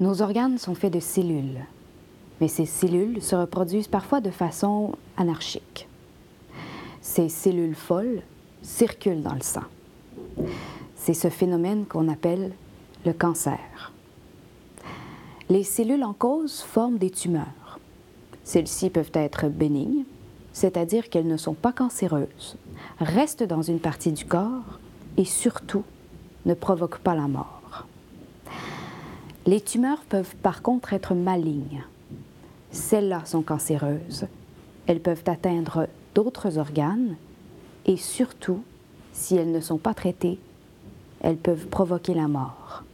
Nos organes sont faits de cellules, mais ces cellules se reproduisent parfois de façon anarchique. Ces cellules folles circulent dans le sang. C'est ce phénomène qu'on appelle le cancer. Les cellules en cause forment des tumeurs. Celles-ci peuvent être bénignes, c'est-à-dire qu'elles ne sont pas cancéreuses, restent dans une partie du corps et surtout ne provoquent pas la mort. Les tumeurs peuvent par contre être malignes. Celles-là sont cancéreuses. Elles peuvent atteindre d'autres organes et surtout, si elles ne sont pas traitées, elles peuvent provoquer la mort.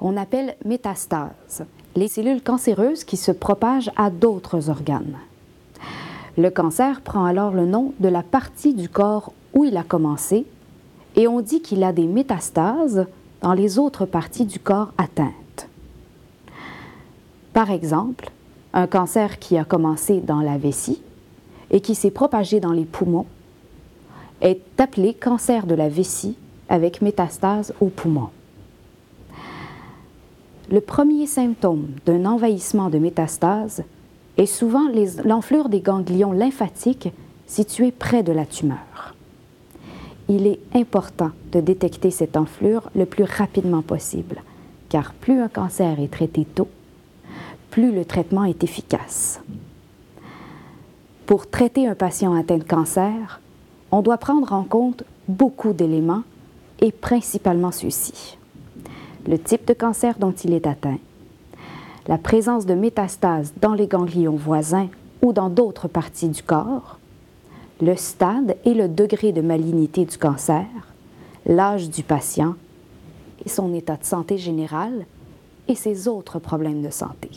On appelle métastase les cellules cancéreuses qui se propagent à d'autres organes. Le cancer prend alors le nom de la partie du corps où il a commencé et on dit qu'il a des métastases dans les autres parties du corps atteintes. Par exemple, un cancer qui a commencé dans la vessie et qui s'est propagé dans les poumons est appelé cancer de la vessie avec métastase aux poumons. Le premier symptôme d'un envahissement de métastase est souvent l'enflure des ganglions lymphatiques situés près de la tumeur il est important de détecter cette enflure le plus rapidement possible, car plus un cancer est traité tôt, plus le traitement est efficace. Pour traiter un patient atteint de cancer, on doit prendre en compte beaucoup d'éléments et principalement ceux-ci. Le type de cancer dont il est atteint, la présence de métastases dans les ganglions voisins ou dans d'autres parties du corps, le stade et le degré de malignité du cancer, l'âge du patient son état de santé général et ses autres problèmes de santé.